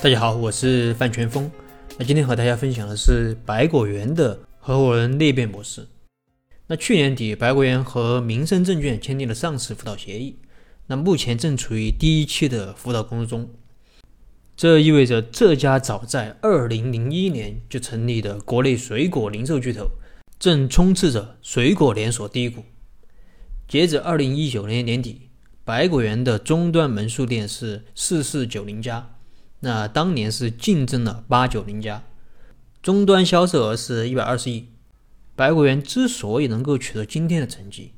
大家好，我是范全峰。那今天和大家分享的是百果园的合伙人裂变模式。那去年底，百果园和民生证券签订了上市辅导协议，那目前正处于第一期的辅导工作中。这意味着这家早在2001年就成立的国内水果零售巨头，正冲刺着水果连锁低谷。截止2019年年底，百果园的终端门数店是4490家。那当年是竞争了八九零家，终端销售额是一百二十亿。百果园之所以能够取得今天的成绩，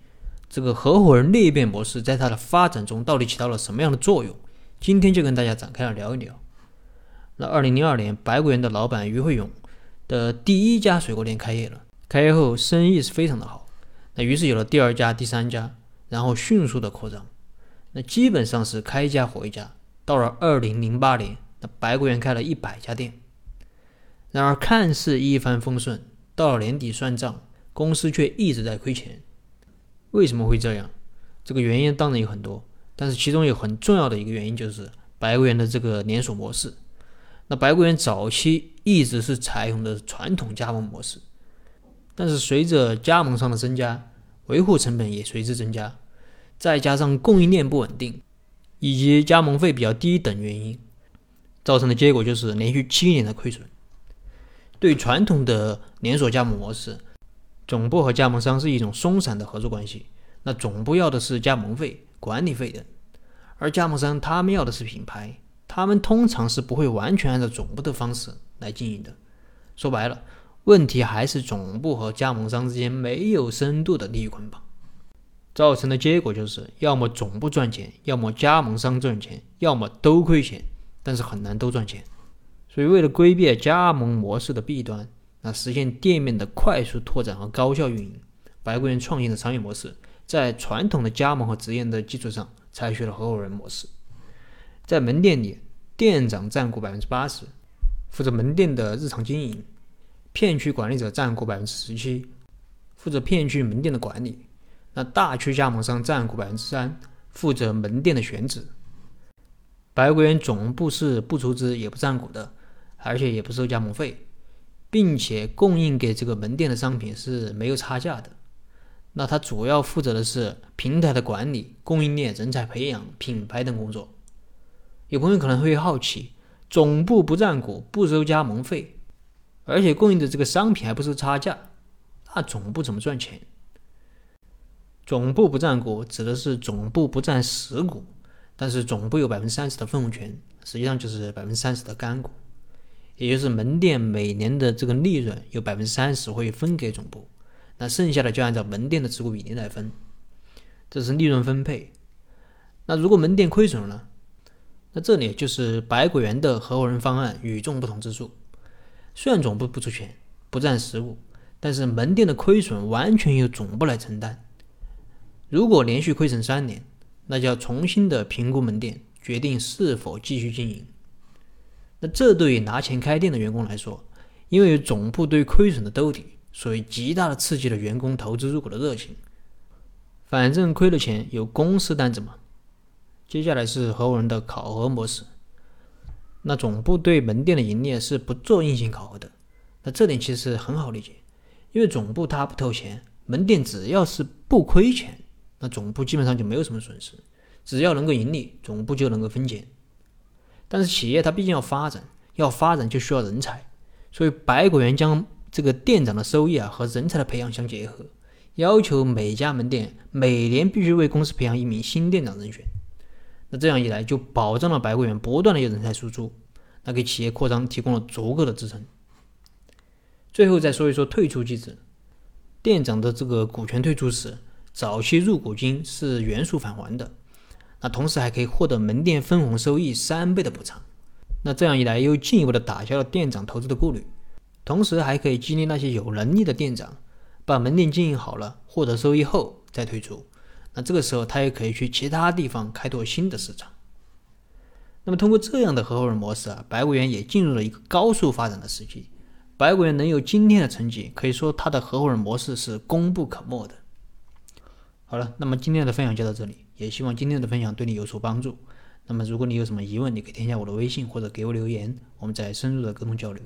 这个合伙人裂变模式在它的发展中到底起到了什么样的作用？今天就跟大家展开来聊一聊。那二零零二年，百果园的老板于慧勇的第一家水果店开业了，开业后生意是非常的好，那于是有了第二家、第三家，然后迅速的扩张，那基本上是开一家火一家。到了二零零八年。那百果园开了一百家店，然而看似一帆风顺，到了年底算账，公司却一直在亏钱。为什么会这样？这个原因当然有很多，但是其中有很重要的一个原因就是百果园的这个连锁模式。那百果园早期一直是采用的传统加盟模式，但是随着加盟商的增加，维护成本也随之增加，再加上供应链不稳定，以及加盟费比较低等原因。造成的结果就是连续七年的亏损。对传统的连锁加盟模式，总部和加盟商是一种松散的合作关系。那总部要的是加盟费、管理费等，而加盟商他们要的是品牌，他们通常是不会完全按照总部的方式来经营的。说白了，问题还是总部和加盟商之间没有深度的利益捆绑，造成的结果就是要么总部赚钱，要么加盟商赚钱，要么都亏钱。但是很难都赚钱，所以为了规避加盟模式的弊端，那实现店面的快速拓展和高效运营，白果园创新的商业模式，在传统的加盟和直营的基础上，采取了合伙人模式。在门店里，店长占股百分之八十，负责门店的日常经营；片区管理者占股百分之十七，负责片区门店的管理；那大区加盟商占股百分之三，负责门店的选址。百果园总部是不出资也不占股的，而且也不收加盟费，并且供应给这个门店的商品是没有差价的。那他主要负责的是平台的管理、供应链、人才培养、品牌等工作。有朋友可能会好奇，总部不占股、不收加盟费，而且供应的这个商品还不收差价，那总部怎么赚钱？总部不占股指的是总部不占实股。但是总部有百分之三十的分红权，实际上就是百分之三十的干股，也就是门店每年的这个利润有百分之三十会分给总部，那剩下的就按照门店的持股比例来分，这是利润分配。那如果门店亏损了，那这里就是百果园的合伙人方案与众不同之处。虽然总部不出钱，不占实股，但是门店的亏损完全由总部来承担。如果连续亏损三年，那就要重新的评估门店，决定是否继续经营。那这对于拿钱开店的员工来说，因为有总部对亏损的兜底，所以极大的刺激了员工投资入股的热情。反正亏了钱，有公司担着嘛。接下来是合伙人的考核模式。那总部对门店的营业是不做硬性考核的。那这点其实很好理解，因为总部他不投钱，门店只要是不亏钱。那总部基本上就没有什么损失，只要能够盈利，总部就能够分钱。但是企业它毕竟要发展，要发展就需要人才，所以百果园将这个店长的收益啊和人才的培养相结合，要求每家门店每年必须为公司培养一名新店长人选。那这样一来，就保障了百果园不断的有人才输出，那给企业扩张提供了足够的支撑。最后再说一说退出机制，店长的这个股权退出时。早期入股金是原数返还的，那同时还可以获得门店分红收益三倍的补偿。那这样一来，又进一步的打消了店长投资的顾虑，同时还可以激励那些有能力的店长，把门店经营好了，获得收益后再退出。那这个时候，他也可以去其他地方开拓新的市场。那么，通过这样的合伙人模式啊，百果园也进入了一个高速发展的时期。百果园能有今天的成绩，可以说它的合伙人模式是功不可没的。好了，那么今天的分享就到这里，也希望今天的分享对你有所帮助。那么如果你有什么疑问，你可以添加我的微信或者给我留言，我们再深入的沟通交流。